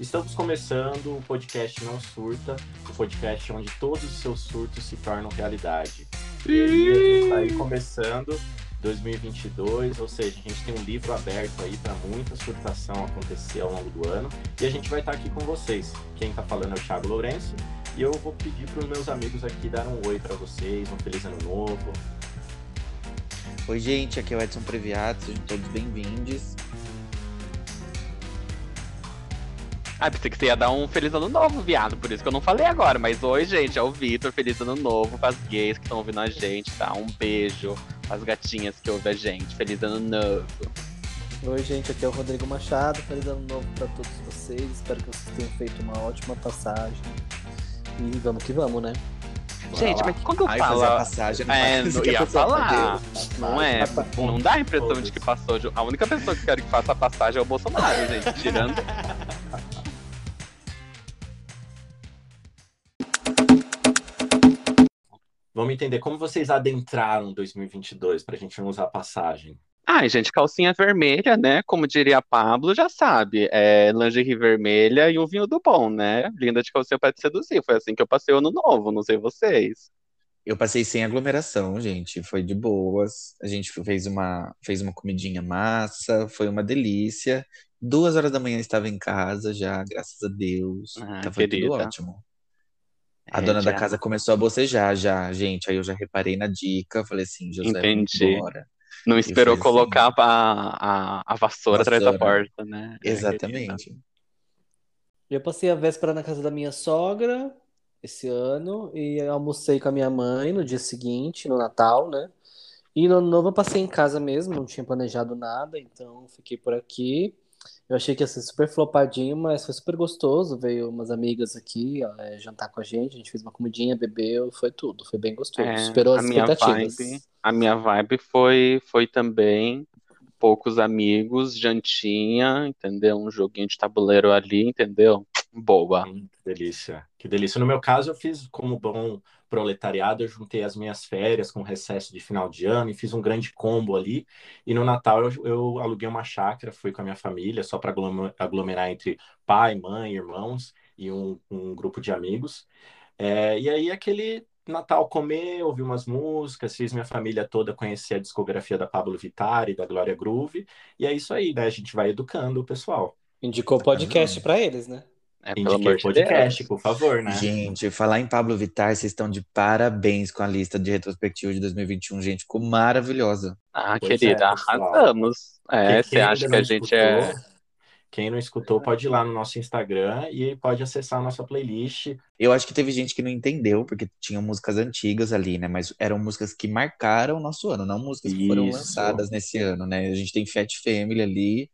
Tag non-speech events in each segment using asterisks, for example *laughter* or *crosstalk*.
Estamos começando o podcast Não Surta, o podcast onde todos os seus surtos se tornam realidade. E aí, a gente está aí começando 2022, ou seja, a gente tem um livro aberto aí para muita surtação acontecer ao longo do ano. E a gente vai estar tá aqui com vocês. Quem está falando é o Thiago Lourenço. E eu vou pedir para os meus amigos aqui dar um oi para vocês, um feliz ano novo. Oi, gente, aqui é o Edson Previato, sejam todos bem-vindos. Ah, pensei que você ia dar um feliz ano novo, viado. Por isso que eu não falei agora. Mas oi, gente, é o Vitor. Feliz ano novo para as gays que estão ouvindo a gente, tá? Um beijo as gatinhas que ouvem a gente. Feliz ano novo. Oi, gente, aqui é o Rodrigo Machado. Feliz ano novo para todos vocês. Espero que vocês tenham feito uma ótima passagem. E vamos que vamos, né? Gente, mas quando Ai, fala. Passagem, não é, não ia falar. Não é. Não dá a impressão de que passou. A única pessoa que quer que faça a passagem é o Bolsonaro, gente. Tirando. *laughs* Vamos entender como vocês adentraram 2022 para a gente não usar passagem. Ai, gente, calcinha vermelha, né? Como diria Pablo, já sabe. É lingerie vermelha e um vinho do bom, né? Linda de calcinha para te seduzir. Foi assim que eu passei o ano novo, não sei vocês. Eu passei sem aglomeração, gente. Foi de boas. A gente fez uma, fez uma comidinha massa, foi uma delícia. Duas horas da manhã estava em casa já, graças a Deus. Ah, então foi querida. tudo ótimo. A é, dona já... da casa começou a bocejar já, gente. Aí eu já reparei na dica, falei assim, José, Entendi. Embora. Não esperou colocar assim, a, a, a vassoura, vassoura, atrás da porta, né? É, Exatamente. Eu passei a véspera na casa da minha sogra esse ano e almocei com a minha mãe no dia seguinte, no Natal, né? E no Ano Novo eu passei em casa mesmo, não tinha planejado nada, então fiquei por aqui. Eu achei que ia ser super flopadinho, mas foi super gostoso. Veio umas amigas aqui é, jantar com a gente, a gente fez uma comidinha, bebeu, foi tudo, foi bem gostoso. É, Superou as expectativas. Vibe, a minha vibe foi, foi também poucos amigos, jantinha, entendeu? Um joguinho de tabuleiro ali, entendeu? Boa. Hum, que delícia. Que delícia. No meu caso, eu fiz como bom proletariado, eu juntei as minhas férias com recesso de final de ano e fiz um grande combo ali. E no Natal eu, eu aluguei uma chácara, fui com a minha família, só para aglomerar entre pai, mãe, irmãos e um, um grupo de amigos. É, e aí aquele Natal comer, ouvir umas músicas, fiz minha família toda conhecer a discografia da Pablo Vittar e da Glória Groove. E é isso aí, né? A gente vai educando o pessoal. Indicou podcast para eles, né? É, amor de podcast, Deus. por favor, né? Gente, falar em Pablo Vittar, vocês estão de parabéns com a lista de retrospectiva de 2021, gente. Ficou maravilhosa. Ah, pois querida, é, arrasamos. É, você acha que a gente é escutou, é. Quem não escutou, pode ir lá no nosso Instagram e pode acessar a nossa playlist. Eu acho que teve gente que não entendeu, porque tinham músicas antigas ali, né? Mas eram músicas que marcaram o nosso ano, não músicas que foram lançadas nesse ano, né? A gente tem Fat Family ali,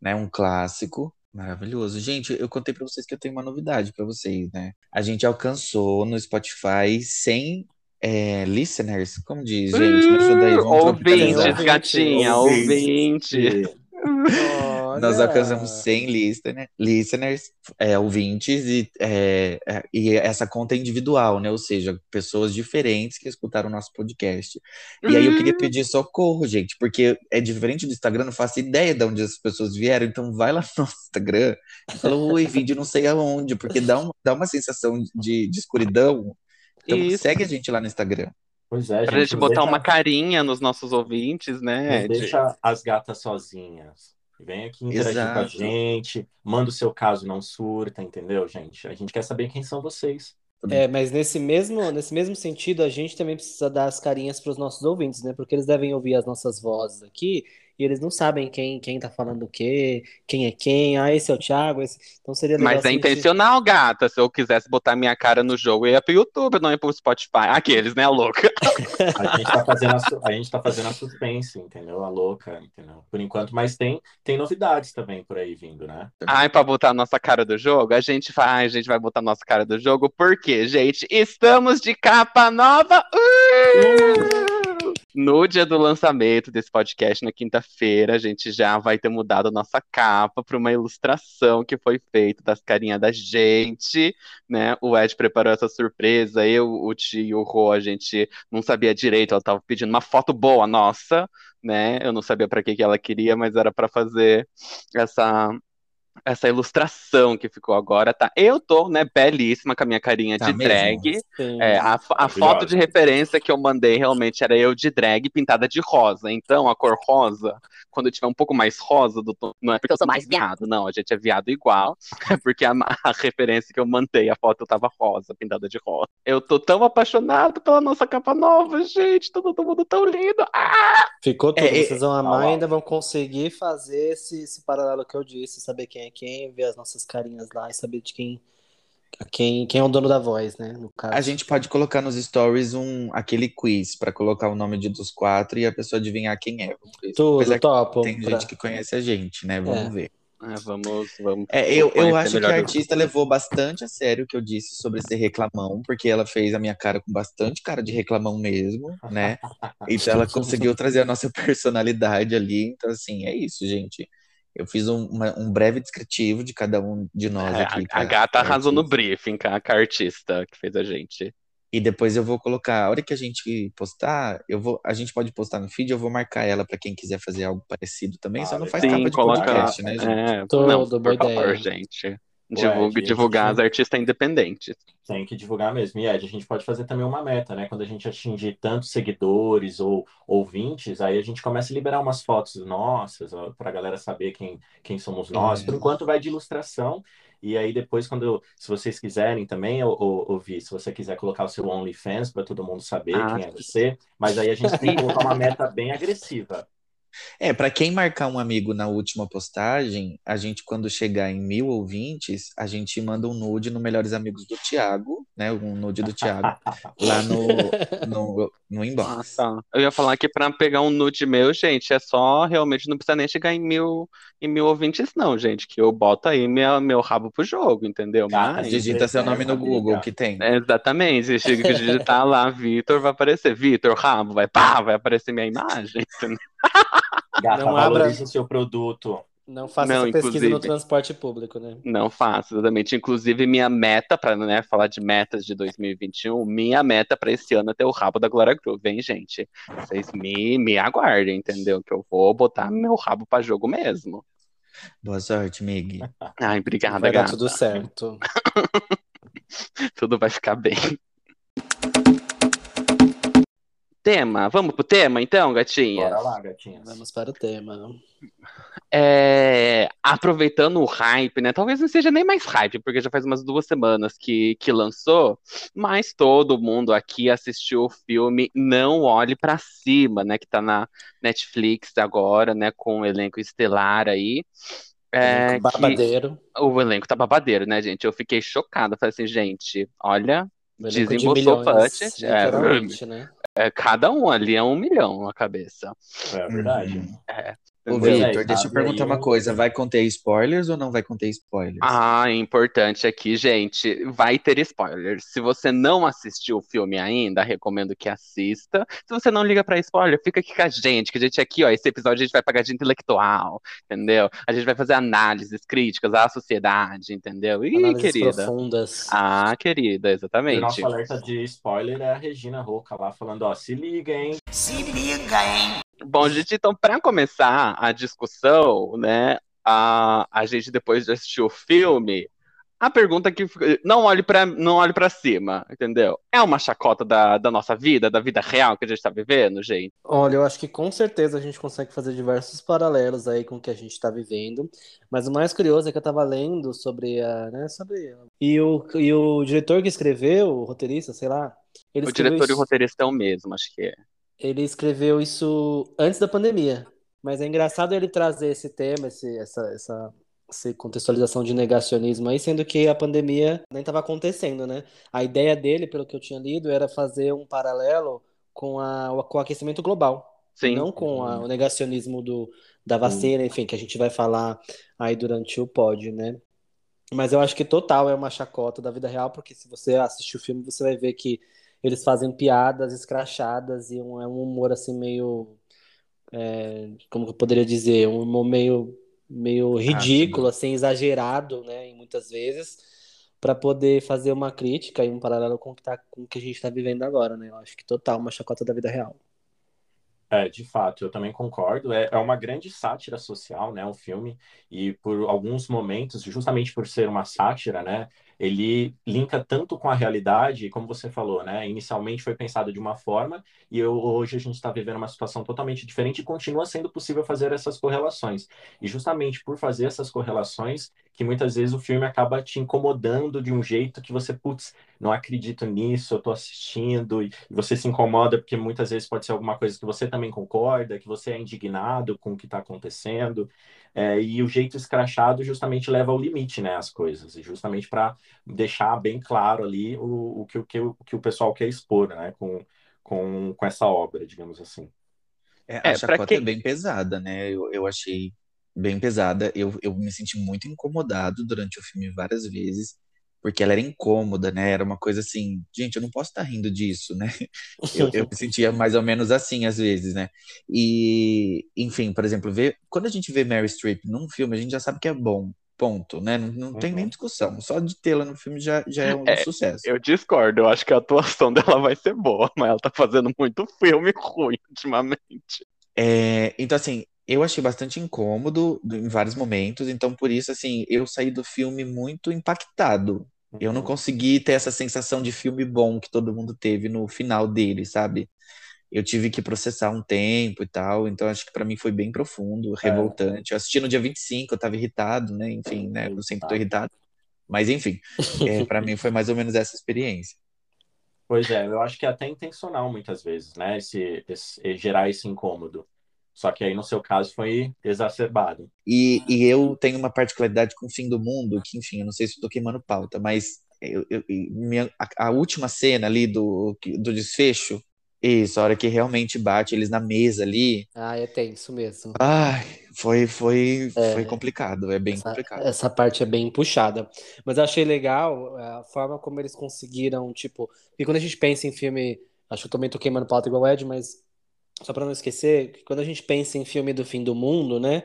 né? Um clássico. Maravilhoso. Gente, eu contei para vocês que eu tenho uma novidade para vocês, né? A gente alcançou no Spotify 100 é, listeners, como diz, gente, me ajuda aí. Ouvinte, gatinha, ouvinte. *laughs* Nós alcançamos 100 listener, listeners, é, ouvintes, e, é, é, e essa conta é individual, né? Ou seja, pessoas diferentes que escutaram o nosso podcast. E aí eu queria uhum. pedir socorro, gente, porque é diferente do Instagram, não faço ideia de onde as pessoas vieram, então vai lá no *laughs* Instagram e fala, oi, vídeo não sei aonde, porque dá, um, dá uma sensação de, de escuridão. Então Isso. segue a gente lá no Instagram. Pois é, pra gente, gente botar deixa... uma carinha nos nossos ouvintes, né? Não deixa as gatas sozinhas. Vem aqui interagir Exato. com a gente, manda o seu caso, não surta, entendeu, gente? A gente quer saber quem são vocês. É, mas nesse mesmo, nesse mesmo sentido, a gente também precisa dar as carinhas para os nossos ouvintes, né? Porque eles devem ouvir as nossas vozes aqui e eles não sabem quem quem tá falando o quê, quem é quem, ah, esse é o Thiago, esse... então seria legal Mas é intencional, gata, se eu quisesse botar minha cara no jogo, eu ia pro YouTube, não ia pro Spotify, aqueles, né, louca. A gente tá fazendo a, a, gente tá fazendo a suspense, entendeu, a louca, entendeu, por enquanto, mas tem, tem novidades também por aí vindo, né. Ai, pra botar a nossa cara do jogo, a gente vai, a gente vai botar a nossa cara do jogo, porque, gente, estamos de capa nova! Uh! No dia do lançamento desse podcast, na quinta-feira, a gente já vai ter mudado a nossa capa para uma ilustração que foi feita das carinhas da gente, né? O Ed preparou essa surpresa, eu, o Tio o Rô, a gente não sabia direito, ela estava pedindo uma foto boa nossa, né? Eu não sabia para que, que ela queria, mas era para fazer essa essa ilustração que ficou agora, tá? Eu tô, né, belíssima com a minha carinha Tá de mesmo? drag. É, a, a foto de referência que eu mandei realmente era eu de drag pintada de rosa. Então, a cor rosa, quando tiver um pouco mais rosa do tom, não é porque eu sou mais viado, não, a gente é viado igual. É porque a, a referência que eu mandei, a foto tava rosa, pintada de rosa. Eu tô tão apaixonado pela nossa capa nova, gente. Todo, todo mundo tão lindo. Ah! Ficou tudo. É, é- Vocês vão amar e ó. ainda vão conseguir fazer esse, esse paralelo que eu disse, saber quem é quem, ver as nossas carinhas lá e saber de quem, quem, quem é o dono da voz, né? No caso. A gente pode colocar nos stories um, aquele quiz pra colocar o nome de dos quatro e a pessoa adivinhar quem é. Tudo, Apesar topo. tem pra- gente que conhece a gente, né? Vamos É. ver. É, vamos, vamos. É, eu, eu acho que a do- artista levou bastante a sério o que eu disse sobre ser reclamão, porque ela fez a minha cara com bastante cara de reclamão mesmo, né? *laughs* Então ela conseguiu trazer a nossa personalidade ali. Então, assim, é isso, gente. Eu fiz um, uma- um breve descritivo de cada um de nós É, aqui. a, a gata arrasou no briefing, com a, artista que fez a gente. E depois eu vou colocar, a hora que a gente postar, eu vou, a gente pode postar no feed, eu vou marcar ela pra quem quiser fazer algo parecido também. Só Ah, não faz. Sim, capa de coloca. podcast, né, gente? É, Tudo, não, boa por favor, ideia. gente. Divulgar as artistas independentes. Tem que divulgar mesmo. E Ed, a gente pode fazer também uma meta, né? Quando a gente atingir tantos seguidores ou ouvintes, aí a gente começa a liberar umas fotos nossas para a galera saber quem, quem somos nós. É. Por enquanto vai de ilustração. E aí depois, quando se vocês quiserem também ou- ou- ouvir, se você quiser colocar o seu OnlyFans para todo mundo saber Ah, quem é você, mas aí a gente tem que colocar uma meta bem *laughs* agressiva. É, pra quem marcar um amigo na última postagem, a gente, quando chegar em mil ouvintes, a gente manda um nude no Melhores Amigos do Thiago, né? Um nude do Thiago, *laughs* lá no, no, no Ah, inbox. tá. Eu ia falar que pra pegar um nude meu, gente, é só realmente não precisa nem chegar em mil, em mil ouvintes, não, gente. Que eu boto aí minha, meu rabo pro jogo, entendeu? Gata, Mas, Digita seu nome no Amiga. Google, que tem. é, exatamente, se digitar lá, Vitor, vai aparecer. Vitor, rabo, vai pá, vai aparecer minha imagem. *laughs* entendeu? Gata, Não abra- o seu produto. Não faça Não, essa pesquisa no transporte público, né? Não faço, exatamente. Inclusive, minha meta, para né, falar de metas de 2021, minha meta para esse ano é ter o rabo da Glória Groove, hein, gente? Vocês me, me aguardem, entendeu? Que eu vou botar meu rabo para jogo mesmo. Boa sorte, Mig. Ai, obrigada, Vai dar gata. tudo certo. *laughs* Tudo vai ficar bem. Tema, vamos pro tema então, gatinha? Bora lá, gatinhas. Vamos para o tema. É, aproveitando o hype, né? Talvez não seja nem mais hype, porque já faz umas duas semanas que, que lançou, mas todo mundo aqui assistiu o filme Não Olhe Pra Cima, né? Que tá na Netflix agora, né? Com o elenco estelar aí. É, Elenco Babadeiro. o elenco tá babadeiro, né, gente? Eu fiquei chocada. Falei assim, gente, olha, o elenco de Desembolsou milhões, budget, é, literalmente, né? É, cada um ali é um milhão na cabeça. É verdade. Uhum. Ô, Victor, deixa eu perguntar aí uma um- coisa. Vai conter spoilers ou não vai conter spoilers? Ah, importante aqui, gente, vai ter spoilers. Se você não assistiu o filme ainda, recomendo que assista. Se você não liga pra spoiler, fica aqui com a gente, que a gente aqui, ó, esse episódio a gente vai pagar de intelectual, entendeu? A gente vai fazer análises críticas à sociedade, entendeu? Ih, Análises querida. profundas. Ah, querida, o exatamente. nosso alerta de spoiler é a Regina Roca lá falando, ó, se liga, hein? Bom, gente, então, para começar a discussão, né, a, a gente depois de assistir o filme, a pergunta que não olhe para não olhe para cima, entendeu? É uma chacota da, da nossa vida, da vida real que a gente tá vivendo, gente. Olha, eu acho que com certeza a gente consegue fazer diversos paralelos aí com o que a gente está vivendo. Mas o mais curioso é que eu estava lendo sobre a, né, sobre e o, e o diretor que escreveu, o roteirista, sei lá, ele o escreveu diretor e o roteirista é o mesmo, acho que é. Ele escreveu isso antes da pandemia. Mas é engraçado ele trazer esse tema, esse, essa, essa, essa contextualização de negacionismo aí, sendo que a pandemia nem estava acontecendo, né? A ideia dele, pelo que eu tinha lido, era fazer um paralelo com, a, com o aquecimento global. Sim. Não com a- o negacionismo do, da vacina, enfim, que a gente vai falar aí durante o pod, né? Mas eu acho que total é uma chacota da vida real, porque se você assistir o filme, você vai ver que eles fazem piadas escrachadas e um, é um humor assim meio. é, como que eu poderia dizer? Um humor meio, meio ridículo, assim, exagerado, né? Muitas vezes, para poder fazer uma crítica e um paralelo com o que, tá, com o que a gente está vivendo agora, né? Eu acho que total uma chacota da vida real. É, de fato, eu também concordo. É, é uma grande sátira social, né, o filme, e por alguns momentos, justamente por ser uma sátira, né, ele linka tanto com a realidade, como você falou, né, inicialmente foi pensado de uma forma, e eu, hoje a gente está vivendo uma situação totalmente diferente e continua sendo possível fazer essas correlações. E justamente por fazer essas correlações, que muitas vezes o filme acaba te incomodando de um jeito que você, putz, não acredito nisso, eu tô assistindo, e você se incomoda porque muitas vezes pode ser alguma coisa que você também concorda, que você é indignado com o que está acontecendo, é, e o jeito escrachado justamente leva ao limite, né, as coisas, e justamente para deixar bem claro ali o, o, que, o, que, o que o pessoal quer expor, né, com, com, com essa obra, digamos assim. É, a é, chacota quem... é bem pesada, né? Eu, eu achei bem pesada. Eu, eu me senti muito incomodado durante o filme várias vezes, porque ela era incômoda, né? Era uma coisa assim, gente, eu não posso estar rindo disso, né? *laughs* Eu, eu me sentia mais ou menos assim às vezes, né? E, enfim, por exemplo, ver, quando a gente vê Mary Streep num filme, a gente já sabe que é bom. Ponto, né? Não, não tem nem uhum. discussão. Só de tê-la no filme já, já é um é, sucesso. Eu discordo, eu acho que a atuação *laughs* dela vai ser boa, mas ela tá fazendo muito filme *laughs* ruim ultimamente. É, então, assim, eu achei bastante incômodo em vários momentos, então por isso, assim, eu saí do filme muito impactado. Eu não uhum. consegui ter essa sensação de filme bom que todo mundo teve no final dele, sabe? Eu tive que processar um tempo e tal, então acho que para mim foi bem profundo, é. revoltante. Eu assisti no dia 25, eu tava irritado, né? Enfim, né? Eu sempre tô irritado. Mas enfim, *laughs* é, para mim foi mais ou menos essa experiência. Pois é, eu acho que é até intencional muitas vezes, né? Esse, esse gerar esse incômodo. Só que aí, no seu caso, foi exacerbado. E, e eu tenho uma particularidade com o fim do mundo, que, enfim, eu não sei se estou queimando pauta, mas eu, eu, minha, a, a, última cena ali do, do desfecho, isso, a hora que realmente bate eles na mesa ali. Ah, é tenso mesmo. Ai, foi, foi, é, foi complicado, é bem essa, complicado. Essa parte é bem puxada. Mas eu achei legal é, a forma como eles conseguiram, tipo, e quando a gente pensa em filme, acho que eu também tô queimando pauta igual o Ed, mas só para não esquecer, que quando a gente pensa em filme do fim do mundo, né,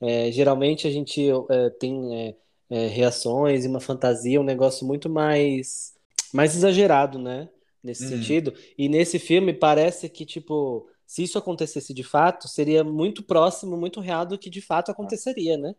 é, geralmente a gente é, tem é, é, reações e uma fantasia, um negócio muito mais, mais exagerado, né, nesse uhum. sentido. E nesse filme parece que, tipo, se isso acontecesse de fato, seria muito próximo, muito real do que de fato aconteceria, né?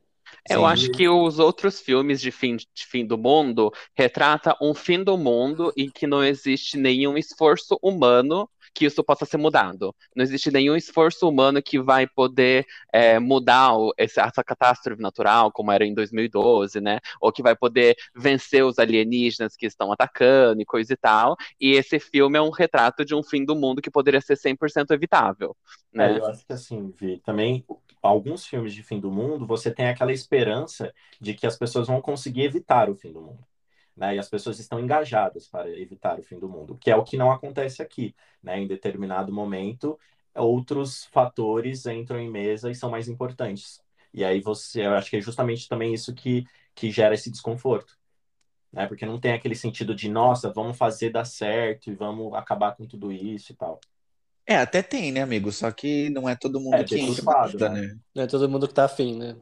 Eu Sim. acho que os outros filmes de fim, de fim do mundo retrata um fim do mundo em que não existe nenhum esforço humano que isso possa ser mudado. Não existe nenhum esforço humano que vai poder é, mudar essa catástrofe natural, como era em 2012, né? Ou que vai poder vencer os alienígenas que estão atacando e coisa e tal. E esse filme é um retrato de um fim do mundo que poderia ser 100% evitável. Né? É, eu acho que assim, Vi, também alguns filmes de fim do mundo, você tem aquela esperança de que as pessoas vão conseguir evitar o fim do mundo né? E as pessoas estão engajadas para evitar o fim do mundo, que é o que não acontece aqui, né? Em determinado momento, outros fatores entram em mesa e são mais importantes. E aí você, eu acho que é justamente também isso que, que gera esse desconforto, né? Porque não tem aquele sentido de, nossa, vamos fazer dar certo e vamos acabar com tudo isso e tal. É, até tem, né, amigo? Só que não é todo mundo é, que entra, né? né? Não é todo mundo que tá afim, né?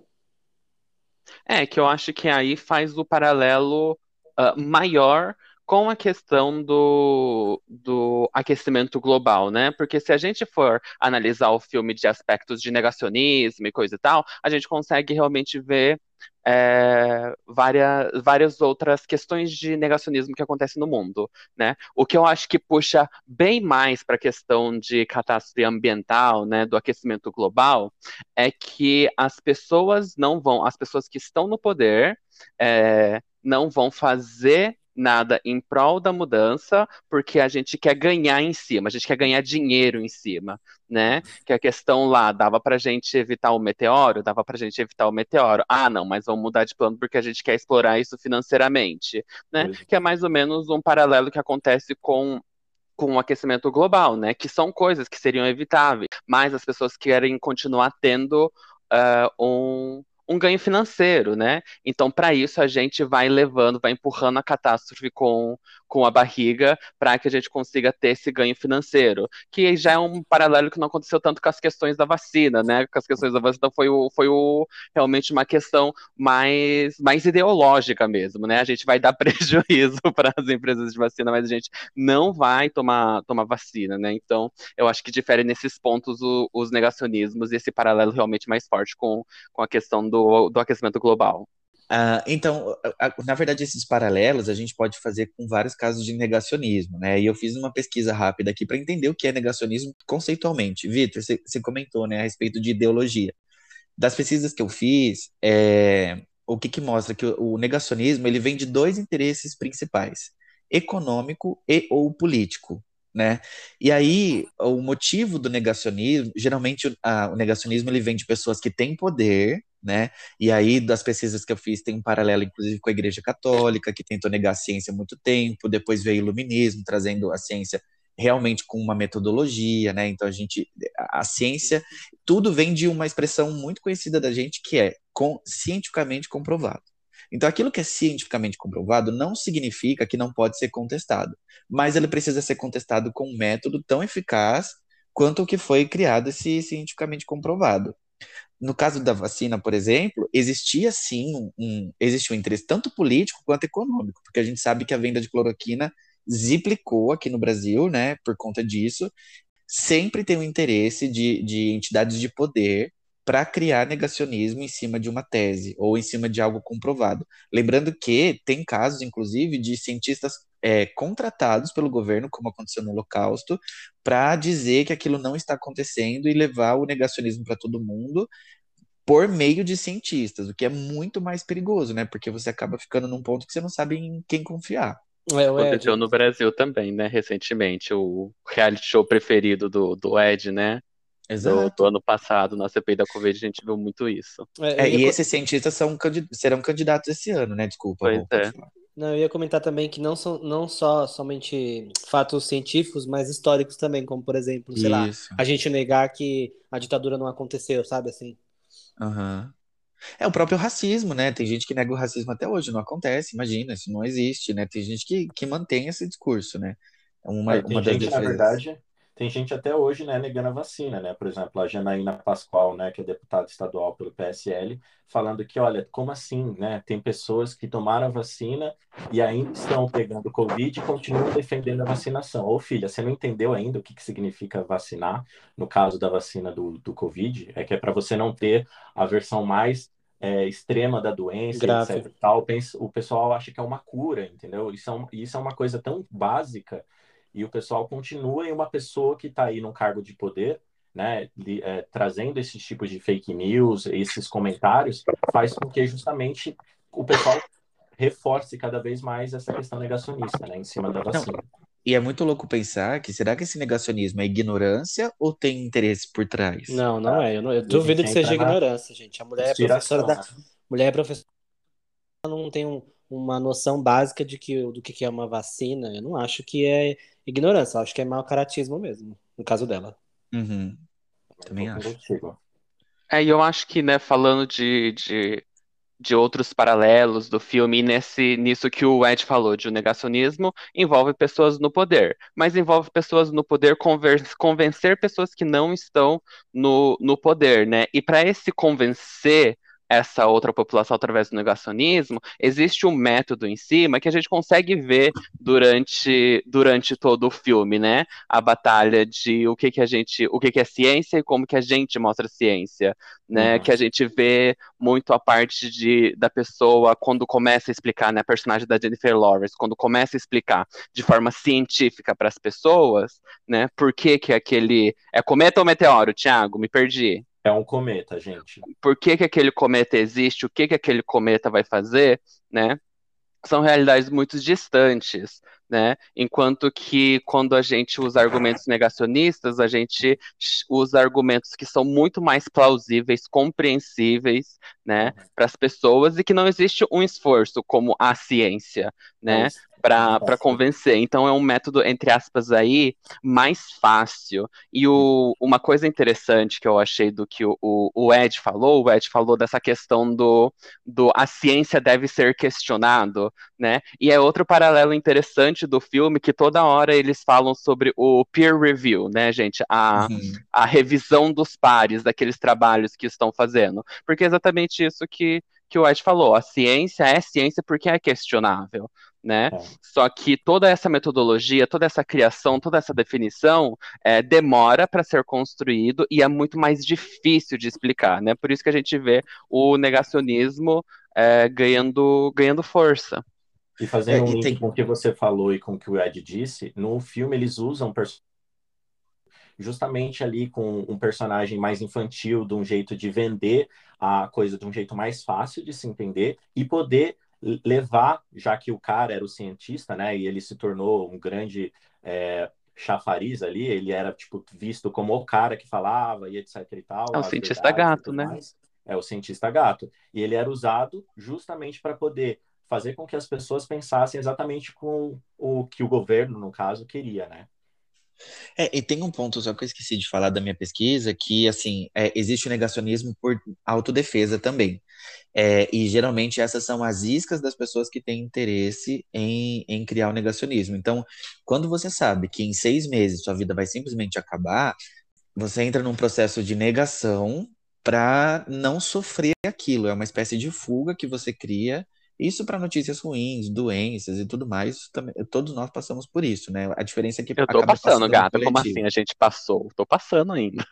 É, que eu acho que aí faz o paralelo uh, maior com a questão do, do aquecimento global, né? Porque se a gente for analisar o filme de aspectos de negacionismo e coisa e tal, a gente consegue realmente ver é, várias, várias outras questões de negacionismo que acontecem no mundo, né? O que eu acho que puxa bem mais para a questão de catástrofe ambiental, né, do aquecimento global, é que as pessoas não vão, as pessoas que estão no poder é, não vão fazer nada em prol da mudança, porque a gente quer ganhar em cima, a gente quer ganhar dinheiro em cima, né? Que a questão lá dava pra gente evitar o meteoro, dava pra gente evitar o meteoro. Ah, não, mas vamos mudar de plano porque a gente quer explorar isso financeiramente, né? Que é mais ou menos um paralelo que acontece com com o aquecimento global, né? Que são coisas que seriam evitáveis, mas as pessoas querem continuar tendo uh, um um ganho financeiro, né? Então, para isso, a gente vai levando, vai empurrando a catástrofe com, com a barriga para que a gente consiga ter esse ganho financeiro, que já é um paralelo que não aconteceu tanto com as questões da vacina, né? Com as questões da vacina foi, o, foi o, realmente uma questão mais, mais ideológica mesmo, né? A gente vai dar *laughs* prejuízo para as empresas de vacina, mas a gente não vai tomar, tomar vacina, né? Então, eu acho que difere nesses pontos o, os negacionismos e esse paralelo realmente mais forte com, com a questão do, do aquecimento global. Uh, então, na verdade, esses paralelos a gente pode fazer com vários casos de negacionismo, né? E eu fiz uma pesquisa rápida aqui para entender o que é negacionismo conceitualmente. Vitor, você, comentou, né, a respeito de ideologia. Das pesquisas que eu fiz, é, o que, que mostra que o, o negacionismo ele vem de dois interesses principais: econômico e ou político né? E aí, o motivo do negacionismo, geralmente a, o negacionismo ele vem de pessoas que têm poder, né? E aí, das pesquisas que eu fiz, tem um paralelo, inclusive, com a Igreja Católica, que tentou negar a ciência há muito tempo, depois veio o Iluminismo, trazendo a ciência realmente com uma metodologia, né? Então, a gente, a ciência, tudo vem de uma expressão muito conhecida da gente, que é com, cientificamente comprovado. Então, aquilo que é cientificamente comprovado não significa que não pode ser contestado, mas ele precisa ser contestado com um método tão eficaz quanto o que foi criado esse cientificamente comprovado. No caso da vacina, por exemplo, existia sim um, um, existe um interesse tanto político quanto econômico, porque a gente sabe que a venda de cloroquina ziplicou aqui no Brasil, né, por conta disso. Sempre tem o um interesse de, de entidades de poder para criar negacionismo em cima de uma tese ou em cima de algo comprovado. Lembrando que tem casos, inclusive, de cientistas é, contratados pelo governo, como aconteceu no Holocausto, para dizer que aquilo não está acontecendo e levar o negacionismo para todo mundo por meio de cientistas, o que é muito mais perigoso, né? Porque você acaba ficando num ponto que você não sabe em quem confiar. É, Aconteceu no Brasil também, né? Recentemente, o reality show preferido do, do Ed, né? Exato. Do, do, ano passado, na CPI da Covid, a gente viu muito isso. É, é, e esses cientistas são, serão candidatos esse ano, né? Desculpa. Pois é. Não, eu ia comentar também que não são não só somente fatos científicos, mas históricos também, como por exemplo, sei isso. lá, a gente negar que a ditadura não aconteceu, sabe assim? Uhum. É o próprio racismo, né? Tem gente que nega o racismo até hoje, não acontece, imagina, isso não existe, né? Tem gente que, que mantém esse discurso, né? É uma, é, uma das gente. Na verdade, tem gente até hoje, né, negando a vacina, né? Por exemplo, a Janaína Pascoal, né, que é deputada estadual pelo PSL, falando que, olha, como assim, né? Tem pessoas que tomaram a vacina e ainda estão pegando Covid e continuam defendendo a vacinação. Ô, filha, você não entendeu ainda o que, que significa vacinar, no caso da vacina do, do Covid? É que é para você não ter a versão mais é, extrema da doença, etc. Tal. O pessoal acha que é uma cura, entendeu? Isso é, um, isso é uma coisa tão básica e o pessoal continua em uma pessoa que está aí num cargo de poder, né, é, trazendo esses tipos de fake news, esses comentários, faz com que justamente o pessoal reforce cada vez mais essa questão negacionista, né, em cima da vacina. Não. E é muito louco pensar que será que esse negacionismo é ignorância ou tem interesse por trás? Não, não é. Eu, não, eu duvido que seja ignorância, gente. A mulher é professora da. Né? Mulher é professora. Não tem um, uma noção básica de que, do que é uma vacina. Eu não acho que é ignorância, acho que é mau caratismo mesmo, no caso dela. Uhum. Também acho. É, e eu acho que, né, falando de, de, de outros paralelos do filme, e nesse, nisso que o Ed falou, de o negacionismo, envolve pessoas no poder, mas envolve pessoas no poder conver, convencer pessoas que não estão no, no poder, né? E para esse convencer essa outra população através do negacionismo, existe um método em cima que a gente consegue ver durante, durante todo o filme, né? A batalha de o que que a gente, o que que é ciência e como que a gente mostra ciência, né? Uhum. Que a gente vê muito a parte de, da pessoa quando começa a explicar, né? A personagem da Jennifer Lawrence, quando começa a explicar de forma científica para as pessoas, né? Por que que aquele é cometa ou meteoro, Thiago? Me perdi. É um cometa, gente. Por que, que aquele cometa existe? O que, que aquele cometa vai fazer, né? São realidades muito distantes, né? Enquanto que quando a gente usa argumentos negacionistas, a gente usa argumentos que são muito mais plausíveis, compreensíveis, né, para as pessoas e que não existe um esforço como a ciência, né? para convencer. Então é um método, entre aspas, aí, mais fácil. E o, uma coisa interessante que eu achei do que o, o, Ed falou, o Ed falou dessa questão do, do a ciência deve ser questionado, né? E é outro paralelo interessante do filme que toda hora eles falam sobre o peer review, né, gente? A, uhum. a revisão dos pares daqueles trabalhos que estão fazendo. Porque é exatamente isso que, que o Ed falou. A ciência é ciência porque é questionável né? É. Só que toda essa metodologia, toda essa criação, toda essa definição é, demora para ser construído e é muito mais difícil de explicar, né? Por isso que a gente vê o negacionismo é, ganhando, ganhando força. E fazendo é, um link tem... com o que você falou e com o que o Ed disse, no filme eles usam justamente ali com um personagem mais infantil, de um jeito de vender a coisa de um jeito mais fácil de se entender e poder levar, já que o cara era o cientista, né, e ele se tornou um grande é, chafariz ali, ele era tipo visto como o cara que falava e etc e tal. É o cientista gato, né? Mais. É o cientista gato. E ele era usado justamente para poder fazer com que as pessoas pensassem exatamente com o que o governo, no caso, queria, né? É, e tem um ponto só que eu esqueci de falar da minha pesquisa, que, assim, é, existe o negacionismo por autodefesa também. É, e geralmente essas são as iscas das pessoas que têm interesse em, em criar o negacionismo. Então, quando você sabe que em seis meses sua vida vai simplesmente acabar, você entra num processo de negação para não sofrer aquilo. É uma espécie de fuga que você cria isso para notícias ruins, doenças e tudo mais, também, todos nós passamos por isso, né? A diferença é que Eu tô passando, gata, como assim a gente passou? Tô passando ainda.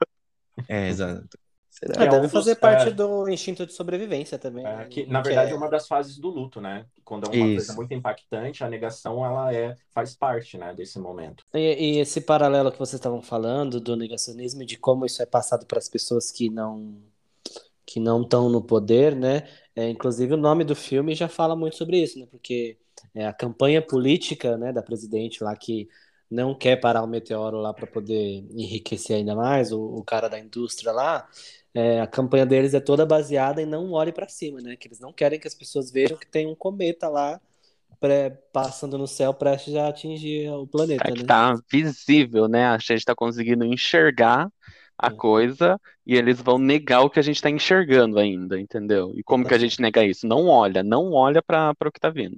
É, exato. É, deve fazer parte é... do instinto de sobrevivência também. É, né? que, na verdade, é... é... uma das fases do luto, né? Quando é uma isso. coisa muito impactante, a negação ela é, faz parte né, desse momento. E, e esse paralelo que vocês estavam falando do negacionismo e de como isso é passado para as pessoas que não que não estão no poder, né? É, inclusive o nome do filme já fala muito sobre isso, né? Porque é a campanha política, né, da presidente lá que não quer parar o meteoro lá para poder enriquecer ainda mais o, o cara da indústria lá. É, a campanha deles é toda baseada em não olhe para cima, né? Que eles não querem que as pessoas vejam que tem um cometa lá pré, passando no céu prestes a atingir o planeta. É que né? tá visível, né? A gente está conseguindo enxergar a coisa e eles vão negar o que a gente está enxergando ainda, entendeu? E como que a gente nega isso? Não olha, não olha para o que está vindo.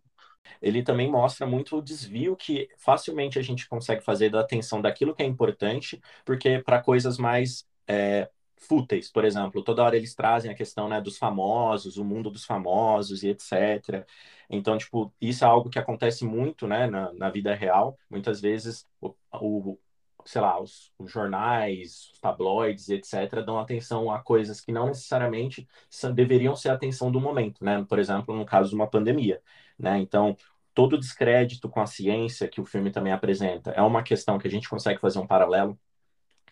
Ele também mostra muito o desvio que facilmente a gente consegue fazer da atenção daquilo que é importante, porque para coisas mais é, fúteis, por exemplo, toda hora eles trazem a questão né, dos famosos, o mundo dos famosos e etc. Então, tipo, isso é algo que acontece muito né, na, na vida real. Muitas vezes o, o sei lá, os, os, jornais, os tabloides, etc., dão atenção a coisas que não necessariamente são, deveriam ser a atenção do momento, né? Por exemplo, no caso de uma pandemia, né? Então, todo o descrédito com a ciência que o filme também apresenta é uma questão que a gente consegue fazer um paralelo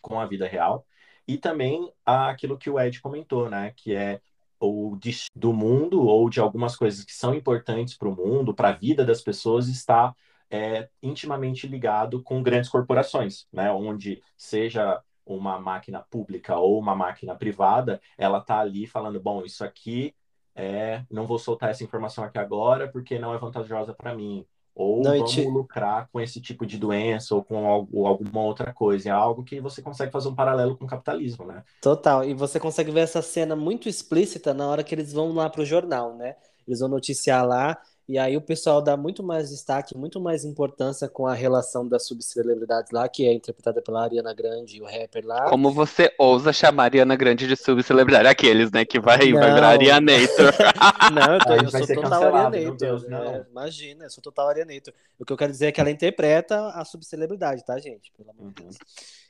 com a vida real e também aquilo que o Ed comentou, né? Que é o do mundo ou de algumas coisas que são importantes para o mundo, para a vida das pessoas, está é intimamente ligado com grandes corporações, né? Onde seja uma máquina pública ou uma máquina privada, ela está ali falando, bom, isso aqui é, não vou soltar essa informação aqui agora porque não é vantajosa para mim. Ou não, vamos te... lucrar com esse tipo de doença ou com algo, alguma outra coisa. É algo que você consegue fazer um paralelo com o capitalismo, né? Total. E você consegue ver essa cena muito explícita na hora que eles vão lá para o jornal, né? Eles vão noticiar lá e aí o pessoal dá muito mais destaque, muito mais importância com a relação das subcelebridades lá, que é interpretada pela Ariana Grande e o rapper lá. Como você ousa chamar a Ariana Grande de subcelebridade? Aqueles, né, que vai, vai virar Arianator. *laughs* não, eu, tô, eu sou total Arianator. Deus, né? Imagina, eu sou total Arianator. O que eu quero dizer é que ela interpreta a subcelebridade, tá, gente? Pelo amor de Deus.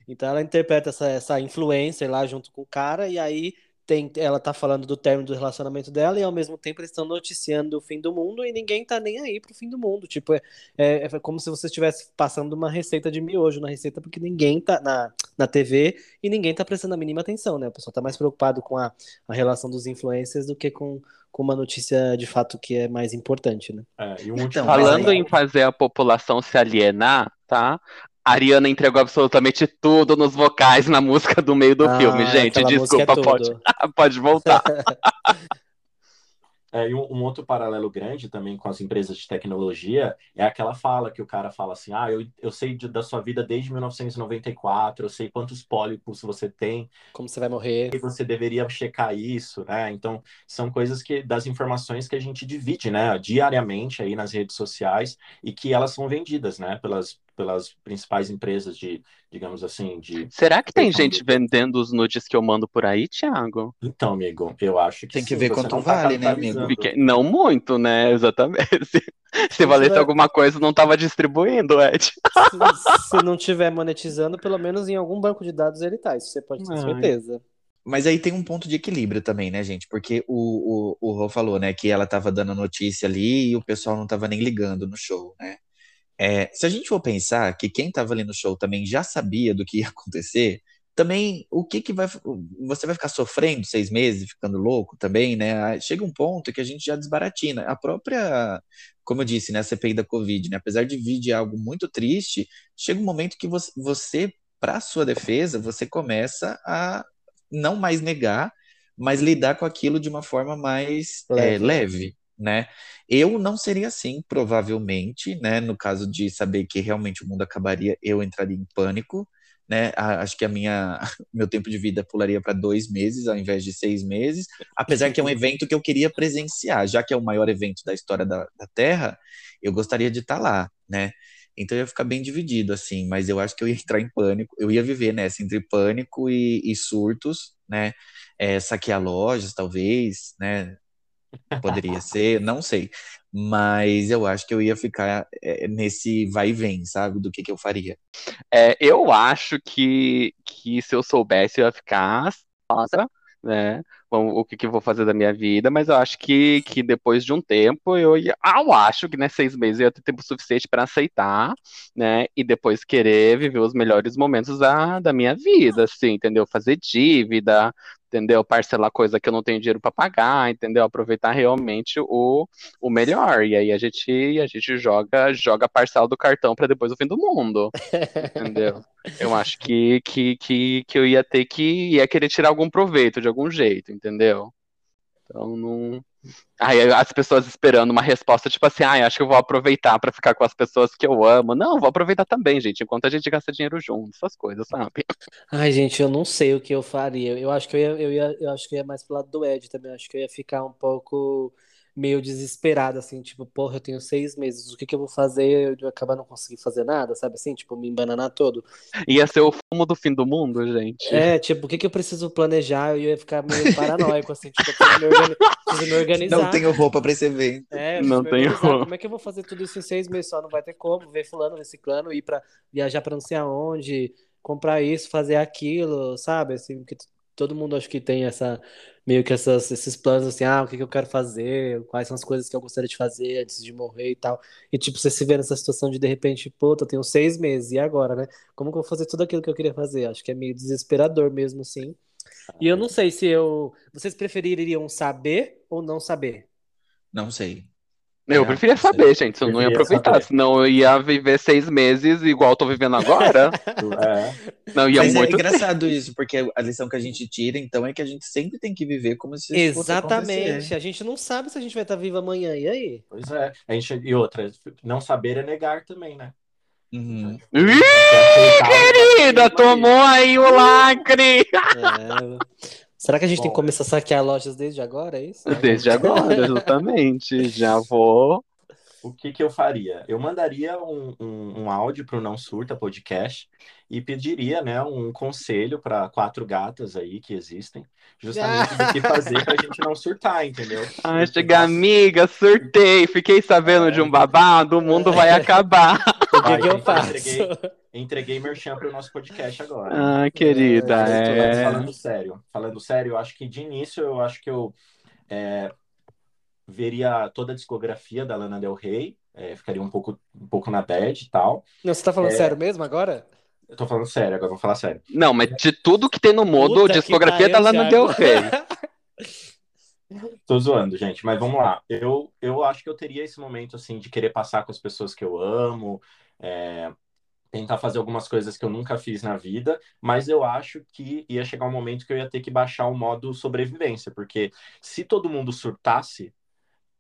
Então ela interpreta essa, essa influencer lá junto com o cara, e aí tem, ela tá falando do término do relacionamento dela e ao mesmo tempo eles estão noticiando o fim do mundo e ninguém tá nem aí pro fim do mundo. Tipo, é, é, é como se você estivesse passando uma receita de miojo na receita, porque ninguém tá na, na TV e ninguém tá prestando a mínima atenção, né? O pessoal tá mais preocupado com a, a relação dos influencers do que com, com uma notícia de fato que é mais importante, né? É, um então, falando aí... em fazer a população se alienar, tá? A Ariana entregou absolutamente tudo nos vocais na música do meio do ah, filme, gente. Desculpa, é pode, *laughs* pode voltar. *laughs* É, e um, um, outro paralelo grande também com as empresas de tecnologia é aquela fala que o cara fala assim: ah, eu, eu sei de, da sua vida desde 1994, eu sei quantos pólipos você tem. Como você vai morrer. E você deveria checar isso, né? Então, são coisas que das informações que a gente divide, né, diariamente aí nas redes sociais e que elas são vendidas, né, pelas, pelas principais empresas de, digamos assim, de. Será que tem gente vendendo os nudes que eu mando por aí, Thiago? Então, amigo, eu acho que tem que sim, ver quanto tá vale, né, amigo? Porque não muito, né? *laughs* Exatamente. Se valesse alguma coisa, não estava distribuindo, Ed. Se, se, não tiver monetizando, pelo menos em algum banco de dados ele tá. Isso você pode ter Ai. certeza. Mas aí tem um ponto de equilíbrio também, né, gente? Porque o, o, o Rô falou, né, que ela tava dando notícia ali e o pessoal não tava nem ligando no show, né? É, se a gente for pensar que quem estava ali no show também já sabia do que ia acontecer, também o que que vai. Você vai ficar sofrendo seis meses, ficando louco também, né? Chega um ponto que a gente já desbaratina. A própria, como eu disse, né, a CPI da Covid, né? Apesar de vir de algo muito triste, chega um momento que você, você para sua defesa, você começa a não mais negar, mas lidar com aquilo de uma forma mais leve. É, leve né? Eu não seria assim, provavelmente, né? No caso de saber que realmente o mundo acabaria, eu entraria em pânico, né? Acho que a minha *laughs* meu tempo de vida pularia para dois meses ao invés de seis meses, apesar que é um *laughs* evento que eu queria presenciar, já que é o maior evento da história da, da Terra, eu gostaria de estar tá lá, né? Então eu ia ficar bem dividido, assim, mas eu acho que eu ia entrar em pânico, eu ia viver nessa entre pânico e, e surtos, né? É, saquear lojas, talvez, né? Poderia ser, não sei. Mas eu acho que eu ia ficar é, nesse vai e vem, sabe? Do que, que eu faria. É, eu acho que, que se eu soubesse, eu ia ficar. Nossa, né? O que, que eu vou fazer da minha vida, mas eu acho que, que depois de um tempo eu ia. Ah, eu acho que né, seis meses eu ia ter tempo suficiente para aceitar, né? E depois querer viver os melhores momentos da, da minha vida, assim, entendeu? Fazer dívida, entendeu? Parcelar coisa que eu não tenho dinheiro para pagar, entendeu? Aproveitar realmente o, o melhor. E aí a gente a gente joga joga a parcela do cartão para depois o fim do mundo. entendeu? *laughs* Eu acho que, que, que, que eu ia ter que ia querer tirar algum proveito de algum jeito, entendeu? Então não Aí as pessoas esperando uma resposta tipo assim, ah, acho que eu vou aproveitar para ficar com as pessoas que eu amo. Não, vou aproveitar também, gente, enquanto a gente gasta dinheiro junto, essas coisas, sabe? Ai, gente, eu não sei o que eu faria. Eu acho que eu ia, eu ia, eu acho que eu ia mais pro lado do Ed também. Eu acho que eu ia ficar um pouco meio desesperada, assim, tipo, porra, eu tenho seis meses, o que que eu vou fazer? Eu acabar não conseguir fazer nada, sabe assim? Tipo, me embananar todo. Ia ser o fumo do fim do mundo, gente. É, tipo, o que que eu preciso planejar? Eu ia ficar meio paranoico, assim, tipo, eu preciso me, organi preciso me organizar. Não tenho roupa pra esse evento. É, não tenho roupa. Como é que eu vou fazer tudo isso em seis meses só? Não vai ter como, ver fulano, ver ciclano, ir pra viajar pra não sei aonde, comprar isso, fazer aquilo, sabe? Assim, que todo mundo acho que tem essa meio que essas, esses planos assim, ah, o que, que eu quero fazer, quais são as coisas que eu gostaria de fazer antes de morrer e tal. E tipo, você se vê nessa situação de de repente, puta, eu tenho seis meses, e agora, né? Como que eu vou fazer tudo aquilo que eu queria fazer? Acho que é meio desesperador mesmo, assim. E eu não sei se eu. Vocês prefeririam saber ou não saber? Não sei. Eu preferia saber, gente, se eu não ia aproveitar, saber. senão eu ia viver seis meses igual eu tô vivendo agora. *laughs* é. Não, ia Mas é muito é engraçado isso, porque a lição que a gente tira, então, é que a gente sempre tem que viver como se Exatamente. A gente não sabe se a gente vai estar vivo amanhã, e aí? Pois é. A gente, e outra, não saber é negar também, né? Uhum. Ih, querida, tomou aí o lacre! É. Será que a gente Bom, tem que começar a saquear lojas desde agora, é isso? Desde *laughs* agora, exatamente. Já vou. O que, que eu faria? Eu mandaria um, um, um áudio para o Não Surta Podcast e pediria né, um conselho para quatro gatas aí que existem, justamente do que *laughs* fazer para a gente não surtar, entendeu? Ah, chega, amiga, surtei, fiquei sabendo é, de um babado, o mundo vai acabar. *laughs* O que, que eu faço? Entreguei, entreguei merchan para o nosso podcast agora. Ah, querida. É... Falando sério, falando sério, eu acho que de início eu acho que eu é, veria toda a discografia da Lana Del Rey, é, ficaria um pouco, um pouco na bad e tal. Não, você tá falando é, sério mesmo agora? Eu tô falando sério, agora vou falar sério. Não, mas de tudo que tem no mundo, Puta discografia da Lana Del Rey. Tô zoando, gente, mas vamos lá. Eu, eu acho que eu teria esse momento, assim, de querer passar com as pessoas que eu amo, é, tentar fazer algumas coisas que eu nunca fiz na vida, mas eu acho que ia chegar um momento que eu ia ter que baixar o modo sobrevivência, porque se todo mundo surtasse,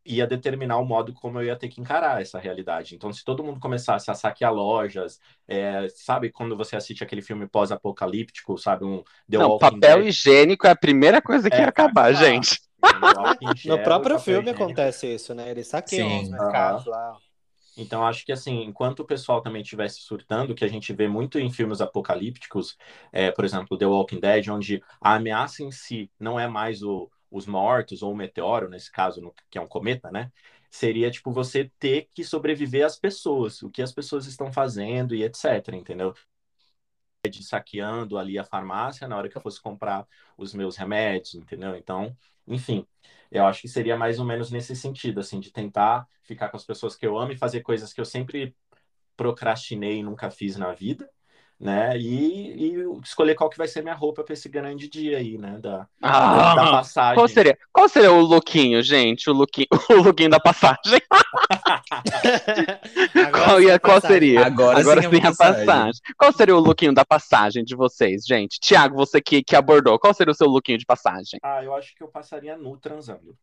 ia determinar o modo como eu ia ter que encarar essa realidade. Então, se todo mundo começasse a saquear lojas, é, sabe quando você assiste aquele filme pós-apocalíptico, sabe, um The Não, papel Dead. higiênico é a primeira coisa que é, ia acabar, gente. no próprio filme higiênico. acontece isso, né? Eles saqueiam os mercados uhum. lá. Então, acho que assim, enquanto o pessoal também estivesse surtando, que a gente vê muito em filmes apocalípticos, é, por exemplo, The Walking Dead, onde a ameaça em si não é mais o, os mortos ou o meteoro, nesse caso, no, que é um cometa, né? Seria tipo você ter que sobreviver às pessoas, o que as pessoas estão fazendo e etc, entendeu? De saqueando ali a farmácia na hora que eu fosse comprar os meus remédios, entendeu? Então, enfim, eu acho que seria mais ou menos nesse sentido, assim, de tentar ficar com as pessoas que eu amo e fazer coisas que eu sempre procrastinei e nunca fiz na vida, né? E, e, escolher qual que vai ser minha roupa para esse grande dia aí, né? Da, ah, da passagem. Qual seria, qual seria o lookinho, gente? O lookinho, *laughs* o lookinho da passagem. *laughs* qual, ia, qual seria? Agora, Agora sim, sim a passagem. passagem. Qual seria o lookinho da passagem de vocês, gente? Tiago, você que, que abordou, qual seria o seu lookinho de passagem? Ah, eu acho que eu passaria nu transando.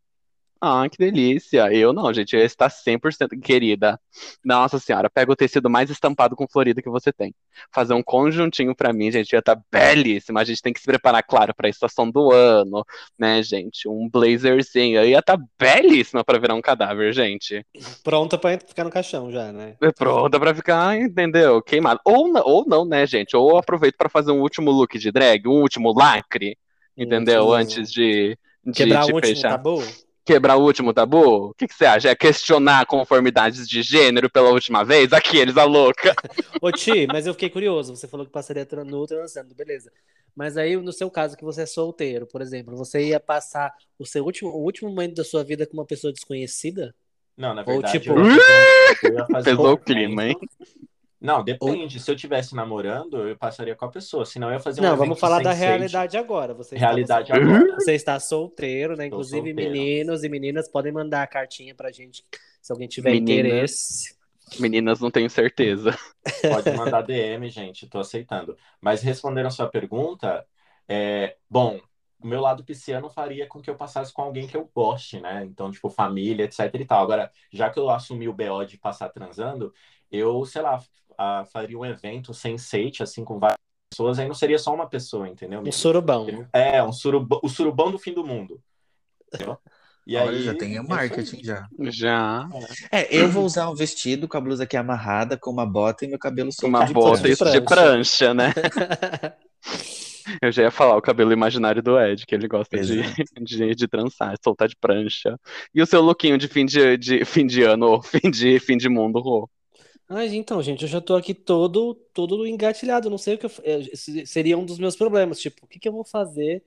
Ah, que delícia. Eu não, gente, eu está 100% querida. Nossa senhora, pega o tecido mais estampado com florida que você tem. Fazer um conjuntinho para mim, gente, ia estar tá belíssima. A gente tem que se preparar, claro, para a estação do ano, né, gente? Um blazerzinho. Ia estar tá belíssima para virar um cadáver, gente. Pronta para ficar no caixão já, né? É pronta para ficar, entendeu? Queimado. Ou, ou não, né, gente? Ou aproveito para fazer um último look de drag, um último lacre, entendeu? Antes de, de, Quebrar de o último fechar. tabu? Quebrar o último tabu? O que, que, você acha? É questionar conformidades de gênero pela última vez? Aqueles, a louca. *laughs* Ô, Ti, mas eu fiquei curioso. Você falou que passaria no transando, beleza. Mas aí, no seu caso, que você é solteiro, por exemplo, você ia passar o seu último, o último momento da sua vida com uma pessoa desconhecida? Não, na verdade. Ou, tipo... eu ia fazer *laughs* Pesou o clima, hein? Não, depende. Se eu estivesse namorando, eu passaria com a pessoa. Senão eu ia fazer um Não, vamos falar da realidade agora. Você realidade está, agora. Você está solteiro, né? Inclusive, solteiro. meninos e meninas podem mandar a cartinha pra gente se alguém tiver meninas, interesse. Meninas, não tenho certeza. Pode mandar *laughs* DM, gente. Tô aceitando. Mas respondendo a sua pergunta, é... bom, o meu lado pisciano faria com que eu passasse com alguém que eu goste, né? Então, tipo, família, etc e tal. Agora, já que eu assumi o BO de passar transando, eu, sei lá, a, faria um evento sense assim, com várias pessoas, aí não seria só uma pessoa, entendeu? Um surubão. É, um surubão, o surubão do fim do mundo. Entendeu? E Olha, aí, já tem o é marketing já. Já. É, eu vou usar um vestido com a blusa aqui amarrada, com uma bota e meu cabelo solto. Uma bota isso de prancha, né? Eu já ia falar o cabelo imaginário do Ed, que ele gosta de, *laughs* de, de, trançar, soltar de prancha. E o seu lookinho de fim de, de fim de ano, ou fim de, fim de mundo, Rô? Mas então, gente, eu já tô aqui todo, todo engatilhado. Não sei o que eu, é, seria um dos meus problemas. Tipo, o que, que eu vou fazer?